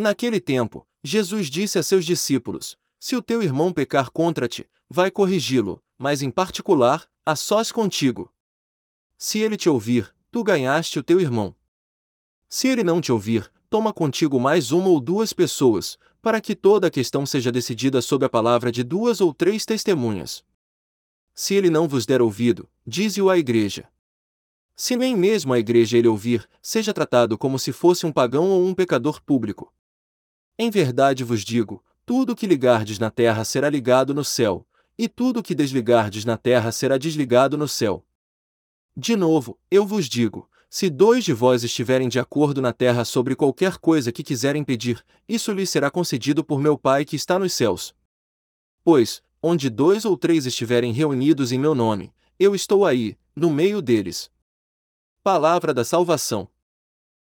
Naquele tempo, Jesus disse a seus discípulos: Se o teu irmão pecar contra ti, vai corrigi-lo, mas em particular, a sós contigo. Se ele te ouvir, tu ganhaste o teu irmão. Se ele não te ouvir, toma contigo mais uma ou duas pessoas, para que toda a questão seja decidida sob a palavra de duas ou três testemunhas. Se ele não vos der ouvido, dize-o à igreja. Se nem mesmo a igreja ele ouvir, seja tratado como se fosse um pagão ou um pecador público. Em verdade vos digo: tudo o que ligardes na terra será ligado no céu, e tudo o que desligardes na terra será desligado no céu. De novo, eu vos digo: se dois de vós estiverem de acordo na terra sobre qualquer coisa que quiserem pedir, isso lhes será concedido por meu Pai que está nos céus. Pois, onde dois ou três estiverem reunidos em meu nome, eu estou aí, no meio deles. Palavra da Salvação.